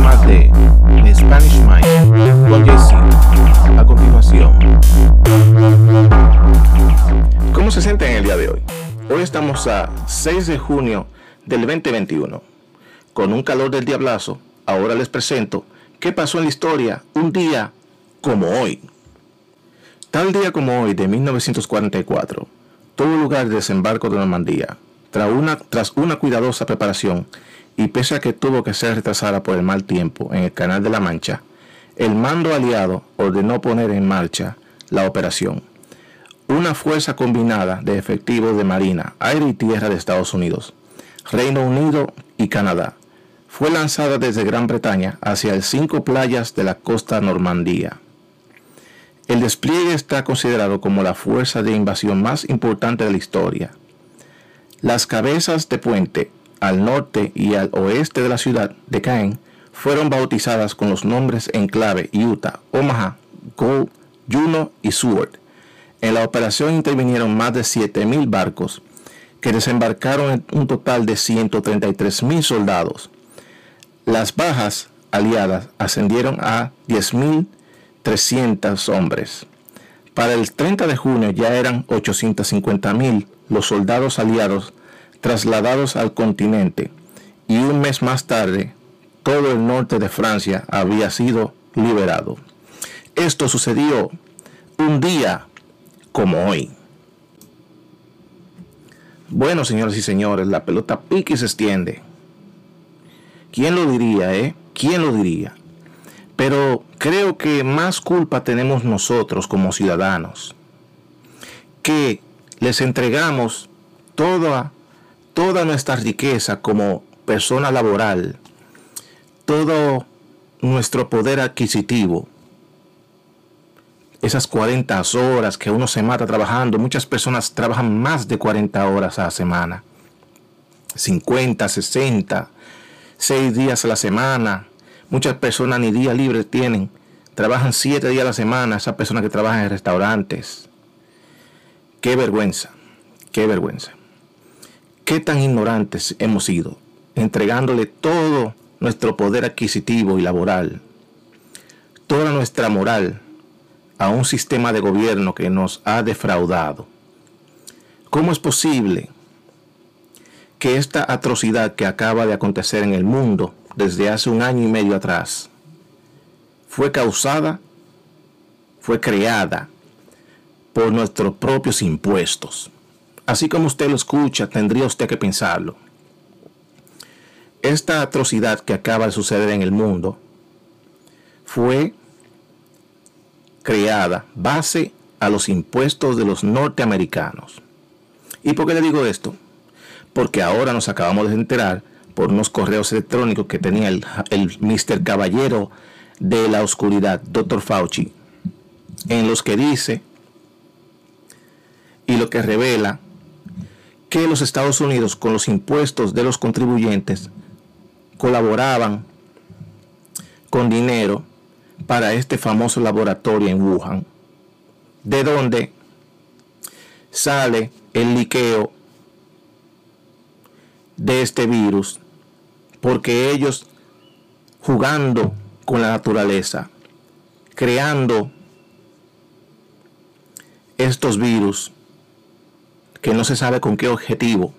más de Spanish Mind con JC. A continuación. ¿Cómo se siente en el día de hoy? Hoy estamos a 6 de junio del 2021. Con un calor del diablazo, ahora les presento qué pasó en la historia un día como hoy. Tal día como hoy de 1944, todo lugar de desembarco de Normandía, tras una, tras una cuidadosa preparación y pese a que tuvo que ser retrasada por el mal tiempo en el Canal de la Mancha, el mando aliado ordenó poner en marcha la operación. Una fuerza combinada de efectivos de Marina, Aire y Tierra de Estados Unidos, Reino Unido y Canadá fue lanzada desde Gran Bretaña hacia las cinco playas de la costa Normandía. El despliegue está considerado como la fuerza de invasión más importante de la historia. Las cabezas de puente al norte y al oeste de la ciudad de Caen fueron bautizadas con los nombres en clave Utah, Omaha, Gold, Juno y Seward. En la operación intervinieron más de 7.000 barcos que desembarcaron un total de 133.000 soldados. Las bajas aliadas ascendieron a 10.300 hombres. Para el 30 de junio ya eran 850.000 los soldados aliados trasladados al continente y un mes más tarde todo el norte de Francia había sido liberado. Esto sucedió un día como hoy. Bueno, señoras y señores, la pelota pique se extiende. ¿Quién lo diría, eh? ¿Quién lo diría? Pero creo que más culpa tenemos nosotros como ciudadanos, que les entregamos toda, toda nuestra riqueza como persona laboral, todo nuestro poder adquisitivo, esas 40 horas que uno se mata trabajando, muchas personas trabajan más de 40 horas a la semana, 50, 60, 6 días a la semana, muchas personas ni día libre tienen, trabajan 7 días a la semana, esas personas que trabajan en restaurantes. Qué vergüenza, qué vergüenza. Qué tan ignorantes hemos sido, entregándole todo nuestro poder adquisitivo y laboral, toda nuestra moral, a un sistema de gobierno que nos ha defraudado. ¿Cómo es posible que esta atrocidad que acaba de acontecer en el mundo desde hace un año y medio atrás fue causada, fue creada por nuestros propios impuestos? Así como usted lo escucha, tendría usted que pensarlo. Esta atrocidad que acaba de suceder en el mundo fue creada base a los impuestos de los norteamericanos. ¿Y por qué le digo esto? Porque ahora nos acabamos de enterar por unos correos electrónicos que tenía el, el Mr. Caballero de la Oscuridad, Dr. Fauci, en los que dice y lo que revela que los Estados Unidos con los impuestos de los contribuyentes colaboraban con dinero para este famoso laboratorio en Wuhan, de donde sale el liqueo de este virus, porque ellos jugando con la naturaleza, creando estos virus, que no se sabe con qué objetivo,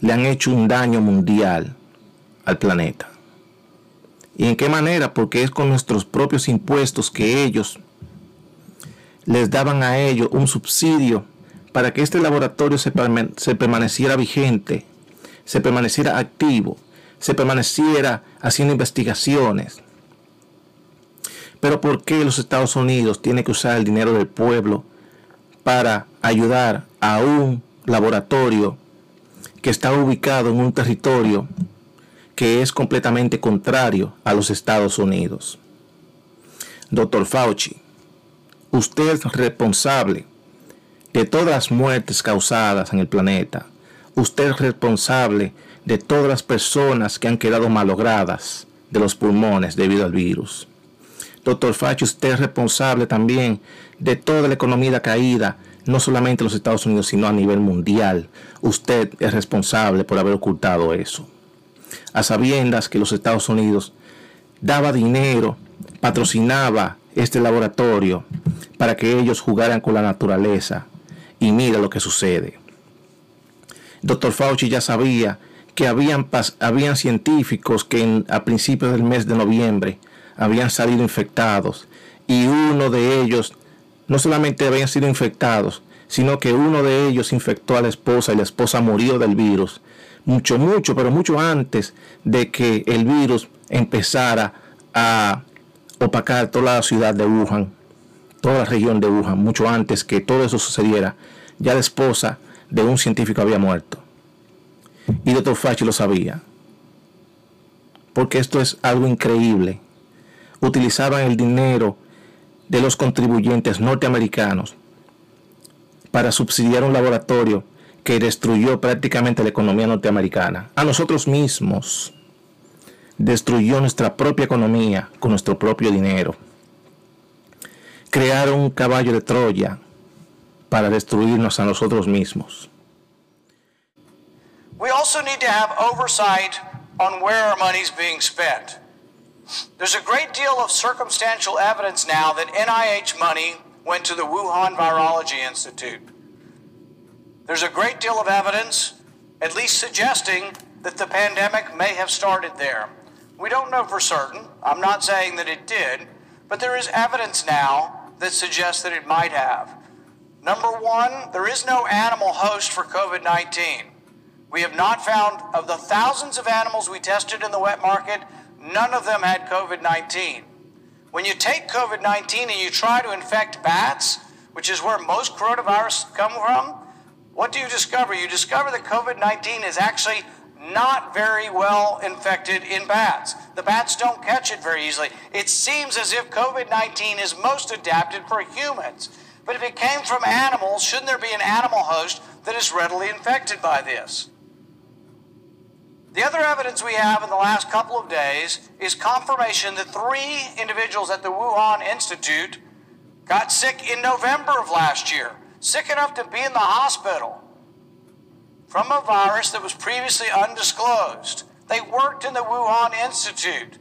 le han hecho un daño mundial al planeta. ¿Y en qué manera? Porque es con nuestros propios impuestos que ellos les daban a ellos un subsidio para que este laboratorio se, se permaneciera vigente, se permaneciera activo, se permaneciera haciendo investigaciones. Pero ¿por qué los Estados Unidos tienen que usar el dinero del pueblo para ayudar a un laboratorio que está ubicado en un territorio que es completamente contrario a los Estados Unidos. Doctor Fauci, usted es responsable de todas las muertes causadas en el planeta. Usted es responsable de todas las personas que han quedado malogradas de los pulmones debido al virus. Doctor Fauci, usted es responsable también de toda la economía caída, no solamente en los Estados Unidos, sino a nivel mundial. Usted es responsable por haber ocultado eso. a sabiendas que los Estados Unidos daba dinero, patrocinaba este laboratorio para que ellos jugaran con la naturaleza. Y mira lo que sucede. Dr. Fauci ya sabía que habían, habían científicos que a principios del mes de noviembre habían salido infectados y uno de ellos no solamente habían sido infectados, sino que uno de ellos infectó a la esposa y la esposa murió del virus. Mucho, mucho, pero mucho antes de que el virus empezara a opacar toda la ciudad de Wuhan, toda la región de Wuhan, mucho antes que todo eso sucediera, ya la esposa de un científico había muerto. Y Dr. Fauci lo sabía. Porque esto es algo increíble. Utilizaban el dinero de los contribuyentes norteamericanos para subsidiar un laboratorio que destruyó prácticamente la economía norteamericana. A nosotros mismos destruyó nuestra propia economía con nuestro propio dinero. Crearon un caballo de Troya para destruirnos a nosotros mismos. We also need to have oversight on where our money is being spent. There's a great deal of circumstantial evidence now that NIH money went to the Wuhan Virology Institute. There's a great deal of evidence, at least suggesting that the pandemic may have started there. We don't know for certain. I'm not saying that it did, but there is evidence now that suggests that it might have. Number one, there is no animal host for COVID 19. We have not found, of the thousands of animals we tested in the wet market, none of them had COVID 19. When you take COVID 19 and you try to infect bats, which is where most coronavirus come from, what do you discover? You discover that COVID 19 is actually not very well infected in bats. The bats don't catch it very easily. It seems as if COVID 19 is most adapted for humans. But if it came from animals, shouldn't there be an animal host that is readily infected by this? The other evidence we have in the last couple of days is confirmation that three individuals at the Wuhan Institute got sick in November of last year, sick enough to be in the hospital from a virus that was previously undisclosed. They worked in the Wuhan Institute.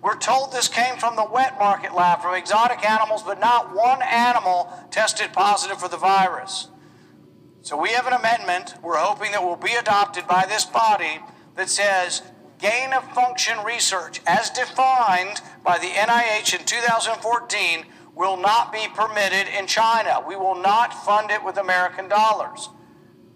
We're told this came from the wet market lab, from exotic animals, but not one animal tested positive for the virus. So we have an amendment we're hoping that will be adopted by this body that says gain of function research, as defined by the NIH in 2014, will not be permitted in China. We will not fund it with American dollars.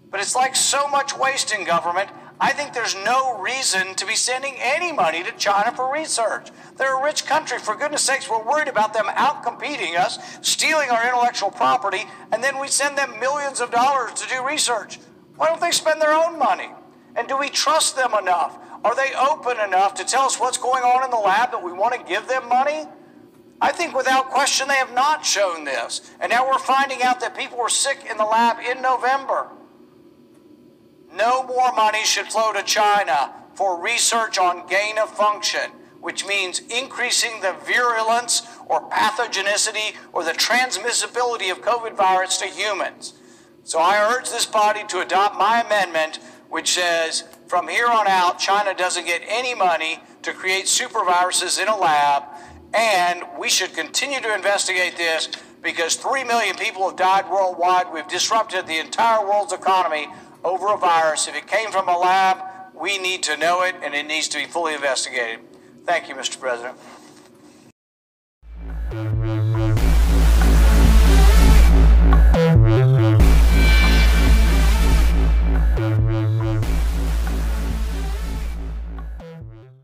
But it's like so much waste in government. I think there's no reason to be sending any money to China for research. They're a rich country. For goodness sakes, we're worried about them outcompeting us, stealing our intellectual property, and then we send them millions of dollars to do research. Why don't they spend their own money? And do we trust them enough? Are they open enough to tell us what's going on in the lab that we want to give them money? I think without question they have not shown this. And now we're finding out that people were sick in the lab in November. No more money should flow to China for research on gain of function, which means increasing the virulence or pathogenicity or the transmissibility of COVID virus to humans. So I urge this body to adopt my amendment which says from here on out, China doesn't get any money to create superviruses in a lab, and we should continue to investigate this because 3 million people have died worldwide. We've disrupted the entire world's economy over a virus. If it came from a lab, we need to know it, and it needs to be fully investigated. Thank you, Mr. President.